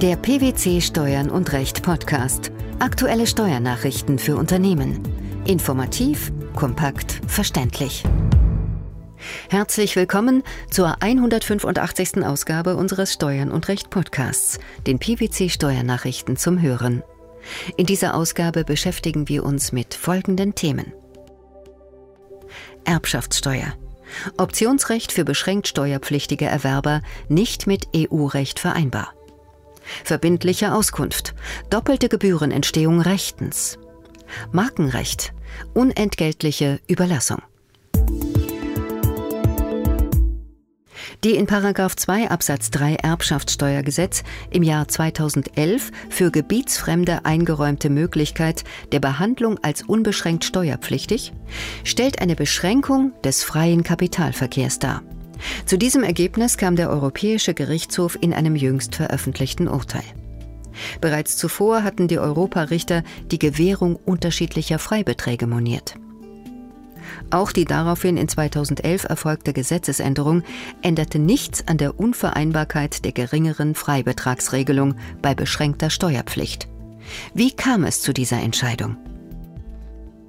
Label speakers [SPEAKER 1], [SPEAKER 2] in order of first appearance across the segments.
[SPEAKER 1] Der PwC Steuern und Recht Podcast. Aktuelle Steuernachrichten für Unternehmen. Informativ, kompakt, verständlich. Herzlich willkommen zur 185. Ausgabe unseres Steuern und Recht Podcasts, den PwC Steuernachrichten zum Hören. In dieser Ausgabe beschäftigen wir uns mit folgenden Themen. Erbschaftssteuer. Optionsrecht für beschränkt steuerpflichtige Erwerber nicht mit EU-Recht vereinbar. Verbindliche Auskunft. Doppelte Gebührenentstehung rechtens. Markenrecht. Unentgeltliche Überlassung. Die in 2 Absatz 3 Erbschaftssteuergesetz im Jahr 2011 für Gebietsfremde eingeräumte Möglichkeit der Behandlung als unbeschränkt steuerpflichtig stellt eine Beschränkung des freien Kapitalverkehrs dar. Zu diesem Ergebnis kam der Europäische Gerichtshof in einem jüngst veröffentlichten Urteil. Bereits zuvor hatten die Europarichter die Gewährung unterschiedlicher Freibeträge moniert. Auch die daraufhin in 2011 erfolgte Gesetzesänderung änderte nichts an der Unvereinbarkeit der geringeren Freibetragsregelung bei beschränkter Steuerpflicht. Wie kam es zu dieser Entscheidung?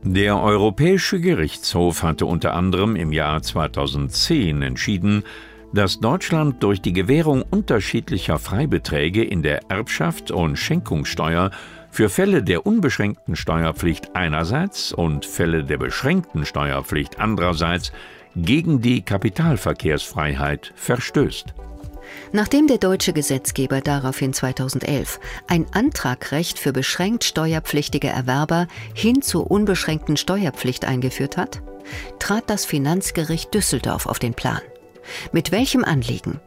[SPEAKER 2] Der Europäische Gerichtshof hatte unter anderem im Jahr 2010 entschieden, dass Deutschland durch die Gewährung unterschiedlicher Freibeträge in der Erbschaft und Schenkungssteuer für Fälle der unbeschränkten Steuerpflicht einerseits und Fälle der beschränkten Steuerpflicht andererseits gegen die Kapitalverkehrsfreiheit verstößt.
[SPEAKER 1] Nachdem der deutsche Gesetzgeber daraufhin 2011 ein Antragrecht für beschränkt steuerpflichtige Erwerber hin zur unbeschränkten Steuerpflicht eingeführt hat, trat das Finanzgericht Düsseldorf auf den Plan. Mit welchem Anliegen?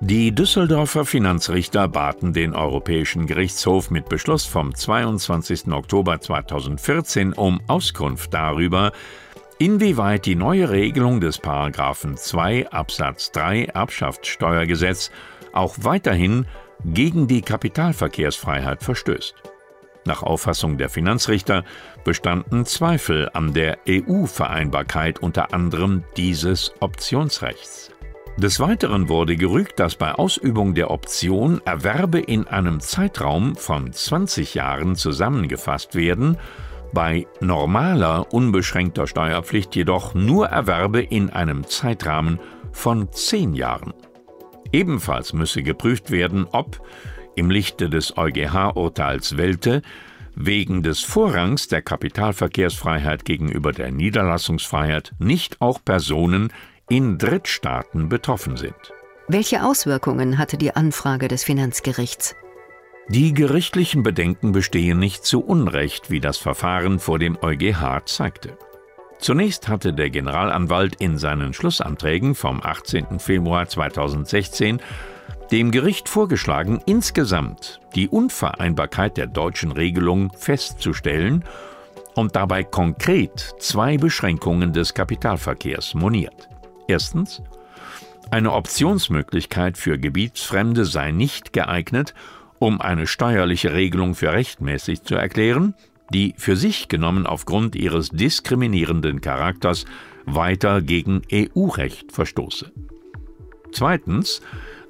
[SPEAKER 2] Die Düsseldorfer Finanzrichter baten den Europäischen Gerichtshof mit Beschluss vom 22. Oktober 2014 um Auskunft darüber, inwieweit die neue Regelung des Paragraphen 2 Absatz 3 Erbschaftssteuergesetz auch weiterhin gegen die Kapitalverkehrsfreiheit verstößt. Nach Auffassung der Finanzrichter bestanden Zweifel an der EU-Vereinbarkeit unter anderem dieses Optionsrechts. Des Weiteren wurde gerügt, dass bei Ausübung der Option Erwerbe in einem Zeitraum von 20 Jahren zusammengefasst werden, bei normaler unbeschränkter Steuerpflicht jedoch nur Erwerbe in einem Zeitrahmen von 10 Jahren. Ebenfalls müsse geprüft werden, ob im Lichte des EuGH-Urteils Welte wegen des Vorrangs der Kapitalverkehrsfreiheit gegenüber der Niederlassungsfreiheit nicht auch Personen in Drittstaaten betroffen sind.
[SPEAKER 1] Welche Auswirkungen hatte die Anfrage des Finanzgerichts?
[SPEAKER 2] Die gerichtlichen Bedenken bestehen nicht zu Unrecht, wie das Verfahren vor dem EuGH zeigte. Zunächst hatte der Generalanwalt in seinen Schlussanträgen vom 18. Februar 2016 dem Gericht vorgeschlagen, insgesamt die Unvereinbarkeit der deutschen Regelung festzustellen und dabei konkret zwei Beschränkungen des Kapitalverkehrs moniert. Erstens, eine Optionsmöglichkeit für Gebietsfremde sei nicht geeignet, um eine steuerliche Regelung für rechtmäßig zu erklären, die für sich genommen aufgrund ihres diskriminierenden Charakters weiter gegen EU-Recht verstoße. Zweitens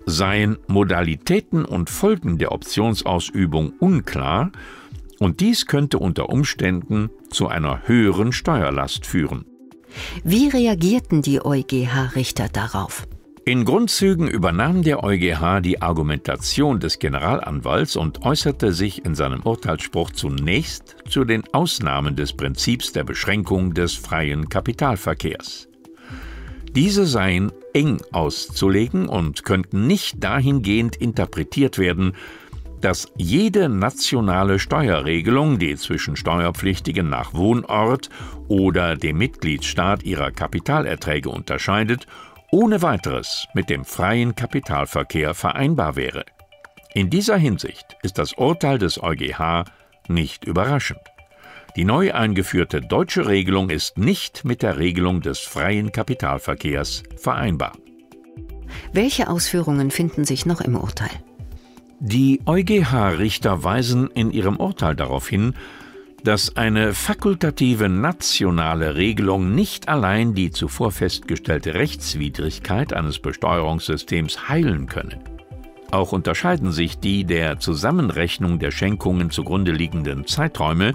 [SPEAKER 2] seien Modalitäten und Folgen der Optionsausübung unklar, und dies könnte unter Umständen zu einer höheren Steuerlast führen.
[SPEAKER 1] Wie reagierten die EuGH-Richter darauf?
[SPEAKER 2] In Grundzügen übernahm der EuGH die Argumentation des Generalanwalts und äußerte sich in seinem Urteilsspruch zunächst zu den Ausnahmen des Prinzips der Beschränkung des freien Kapitalverkehrs. Diese seien eng auszulegen und könnten nicht dahingehend interpretiert werden, dass jede nationale Steuerregelung, die zwischen Steuerpflichtigen nach Wohnort oder dem Mitgliedstaat ihrer Kapitalerträge unterscheidet, ohne weiteres mit dem freien Kapitalverkehr vereinbar wäre. In dieser Hinsicht ist das Urteil des EuGH nicht überraschend. Die neu eingeführte deutsche Regelung ist nicht mit der Regelung des freien Kapitalverkehrs vereinbar.
[SPEAKER 1] Welche Ausführungen finden sich noch im Urteil?
[SPEAKER 2] Die EuGH-Richter weisen in ihrem Urteil darauf hin, dass eine fakultative nationale Regelung nicht allein die zuvor festgestellte Rechtswidrigkeit eines Besteuerungssystems heilen könne. Auch unterscheiden sich die der Zusammenrechnung der Schenkungen zugrunde liegenden Zeiträume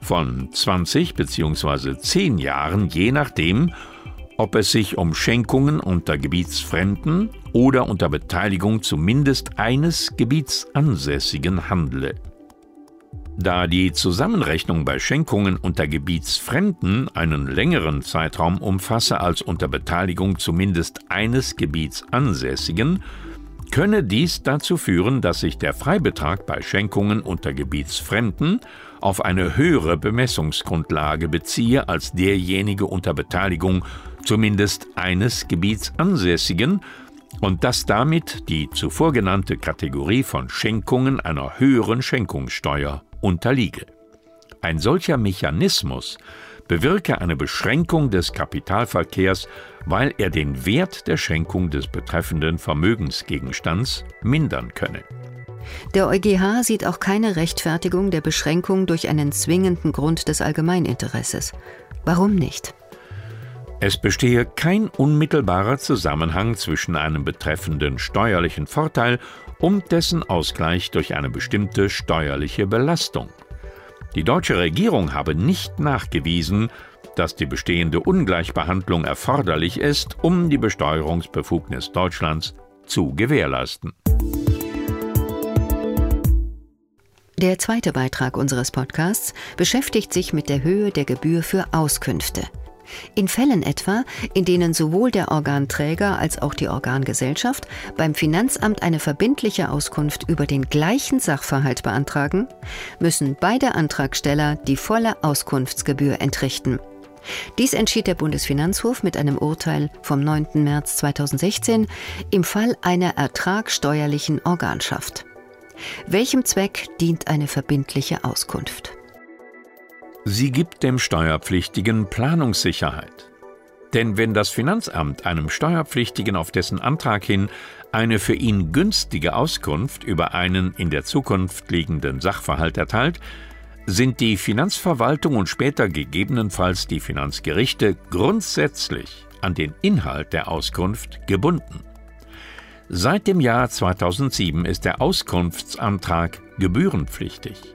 [SPEAKER 2] von 20 bzw. 10 Jahren, je nachdem, ob es sich um Schenkungen unter Gebietsfremden oder unter Beteiligung zumindest eines Gebietsansässigen handle. Da die Zusammenrechnung bei Schenkungen unter Gebietsfremden einen längeren Zeitraum umfasse als unter Beteiligung zumindest eines Gebietsansässigen, könne dies dazu führen, dass sich der Freibetrag bei Schenkungen unter Gebietsfremden auf eine höhere Bemessungsgrundlage beziehe als derjenige unter Beteiligung zumindest eines Gebietsansässigen und dass damit die zuvor genannte Kategorie von Schenkungen einer höheren Schenkungssteuer unterliege. Ein solcher Mechanismus bewirke eine Beschränkung des Kapitalverkehrs, weil er den Wert der Schenkung des betreffenden Vermögensgegenstands mindern könne.
[SPEAKER 1] Der EuGH sieht auch keine Rechtfertigung der Beschränkung durch einen zwingenden Grund des Allgemeininteresses. Warum nicht?
[SPEAKER 2] Es bestehe kein unmittelbarer Zusammenhang zwischen einem betreffenden steuerlichen Vorteil und dessen Ausgleich durch eine bestimmte steuerliche Belastung. Die deutsche Regierung habe nicht nachgewiesen, dass die bestehende Ungleichbehandlung erforderlich ist, um die Besteuerungsbefugnis Deutschlands zu gewährleisten.
[SPEAKER 1] Der zweite Beitrag unseres Podcasts beschäftigt sich mit der Höhe der Gebühr für Auskünfte. In Fällen etwa, in denen sowohl der Organträger als auch die Organgesellschaft beim Finanzamt eine verbindliche Auskunft über den gleichen Sachverhalt beantragen, müssen beide Antragsteller die volle Auskunftsgebühr entrichten. Dies entschied der Bundesfinanzhof mit einem Urteil vom 9. März 2016 im Fall einer ertragsteuerlichen Organschaft. Welchem Zweck dient eine verbindliche Auskunft?
[SPEAKER 2] Sie gibt dem Steuerpflichtigen Planungssicherheit. Denn wenn das Finanzamt einem Steuerpflichtigen auf dessen Antrag hin eine für ihn günstige Auskunft über einen in der Zukunft liegenden Sachverhalt erteilt, sind die Finanzverwaltung und später gegebenenfalls die Finanzgerichte grundsätzlich an den Inhalt der Auskunft gebunden. Seit dem Jahr 2007 ist der Auskunftsantrag gebührenpflichtig.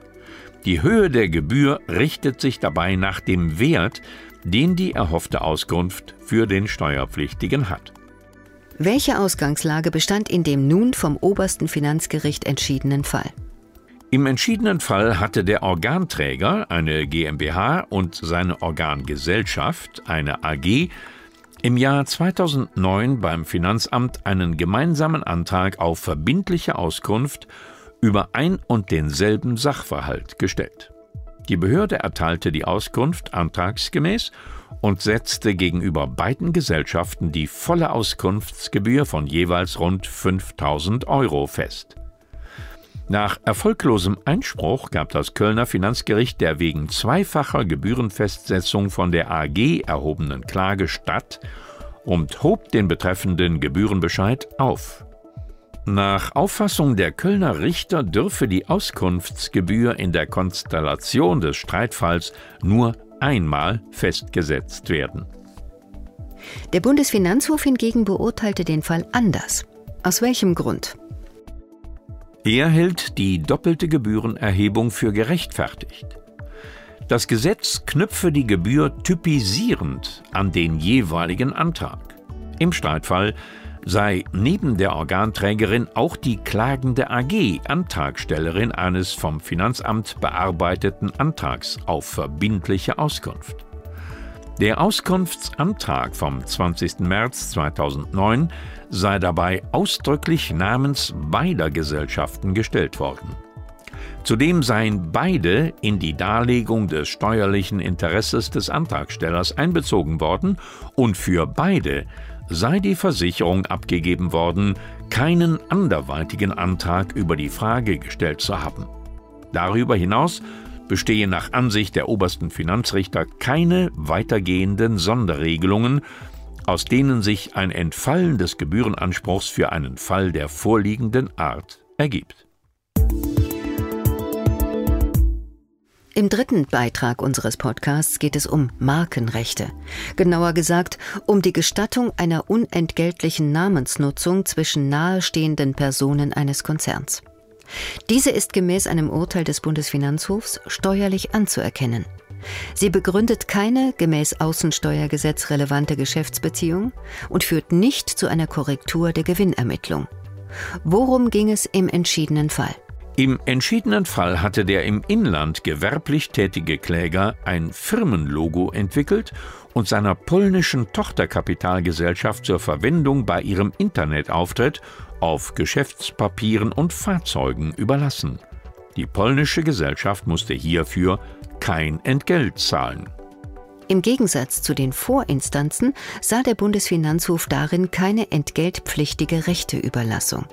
[SPEAKER 2] Die Höhe der Gebühr richtet sich dabei nach dem Wert, den die erhoffte Auskunft für den Steuerpflichtigen hat.
[SPEAKER 1] Welche Ausgangslage bestand in dem nun vom obersten Finanzgericht entschiedenen Fall?
[SPEAKER 2] Im entschiedenen Fall hatte der Organträger, eine GmbH und seine Organgesellschaft, eine AG, im Jahr 2009 beim Finanzamt einen gemeinsamen Antrag auf verbindliche Auskunft über ein und denselben Sachverhalt gestellt. Die Behörde erteilte die Auskunft antragsgemäß und setzte gegenüber beiden Gesellschaften die volle Auskunftsgebühr von jeweils rund 5000 Euro fest. Nach erfolglosem Einspruch gab das Kölner Finanzgericht der wegen zweifacher Gebührenfestsetzung von der AG erhobenen Klage statt und hob den betreffenden Gebührenbescheid auf. Nach Auffassung der Kölner Richter dürfe die Auskunftsgebühr in der Konstellation des Streitfalls nur einmal festgesetzt werden.
[SPEAKER 1] Der Bundesfinanzhof hingegen beurteilte den Fall anders. Aus welchem Grund?
[SPEAKER 2] Er hält die doppelte Gebührenerhebung für gerechtfertigt. Das Gesetz knüpfe die Gebühr typisierend an den jeweiligen Antrag. Im Streitfall sei neben der Organträgerin auch die klagende AG Antragstellerin eines vom Finanzamt bearbeiteten Antrags auf verbindliche Auskunft. Der Auskunftsantrag vom 20. März 2009 sei dabei ausdrücklich namens beider Gesellschaften gestellt worden. Zudem seien beide in die Darlegung des steuerlichen Interesses des Antragstellers einbezogen worden und für beide sei die Versicherung abgegeben worden, keinen anderweitigen Antrag über die Frage gestellt zu haben. Darüber hinaus bestehe nach Ansicht der obersten Finanzrichter keine weitergehenden Sonderregelungen, aus denen sich ein Entfallen des Gebührenanspruchs für einen Fall der vorliegenden Art ergibt.
[SPEAKER 1] Im dritten Beitrag unseres Podcasts geht es um Markenrechte. Genauer gesagt um die Gestattung einer unentgeltlichen Namensnutzung zwischen nahestehenden Personen eines Konzerns. Diese ist gemäß einem Urteil des Bundesfinanzhofs steuerlich anzuerkennen. Sie begründet keine gemäß Außensteuergesetz relevante Geschäftsbeziehung und führt nicht zu einer Korrektur der Gewinnermittlung. Worum ging es im entschiedenen Fall?
[SPEAKER 2] Im entschiedenen Fall hatte der im Inland gewerblich tätige Kläger ein Firmenlogo entwickelt und seiner polnischen Tochterkapitalgesellschaft zur Verwendung bei ihrem Internetauftritt auf Geschäftspapieren und Fahrzeugen überlassen. Die polnische Gesellschaft musste hierfür kein Entgelt zahlen.
[SPEAKER 1] Im Gegensatz zu den Vorinstanzen sah der Bundesfinanzhof darin keine entgeltpflichtige Rechteüberlassung.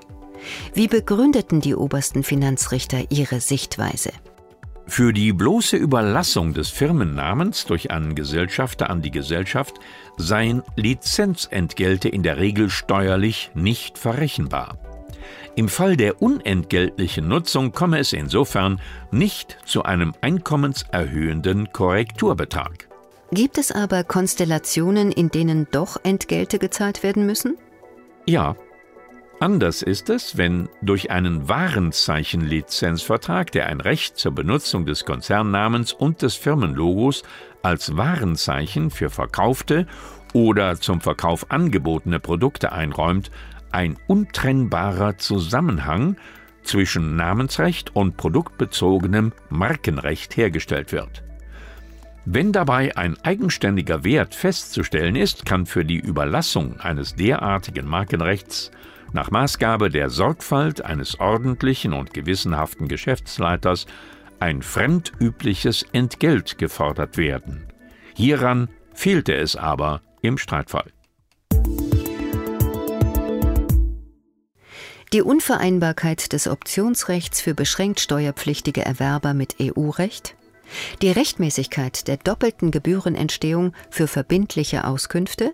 [SPEAKER 1] Wie begründeten die obersten Finanzrichter ihre Sichtweise?
[SPEAKER 2] Für die bloße Überlassung des Firmennamens durch einen Gesellschafter an die Gesellschaft seien Lizenzentgelte in der Regel steuerlich nicht verrechenbar. Im Fall der unentgeltlichen Nutzung komme es insofern nicht zu einem einkommenserhöhenden Korrekturbetrag.
[SPEAKER 1] Gibt es aber Konstellationen, in denen doch Entgelte gezahlt werden müssen?
[SPEAKER 2] Ja, Anders ist es, wenn durch einen Warenzeichenlizenzvertrag, der ein Recht zur Benutzung des Konzernnamens und des Firmenlogos als Warenzeichen für verkaufte oder zum Verkauf angebotene Produkte einräumt, ein untrennbarer Zusammenhang zwischen Namensrecht und produktbezogenem Markenrecht hergestellt wird. Wenn dabei ein eigenständiger Wert festzustellen ist, kann für die Überlassung eines derartigen Markenrechts nach Maßgabe der Sorgfalt eines ordentlichen und gewissenhaften Geschäftsleiters ein fremdübliches Entgelt gefordert werden. Hieran fehlte es aber im Streitfall.
[SPEAKER 1] Die Unvereinbarkeit des Optionsrechts für beschränkt steuerpflichtige Erwerber mit EU-Recht, die Rechtmäßigkeit der doppelten Gebührenentstehung für verbindliche Auskünfte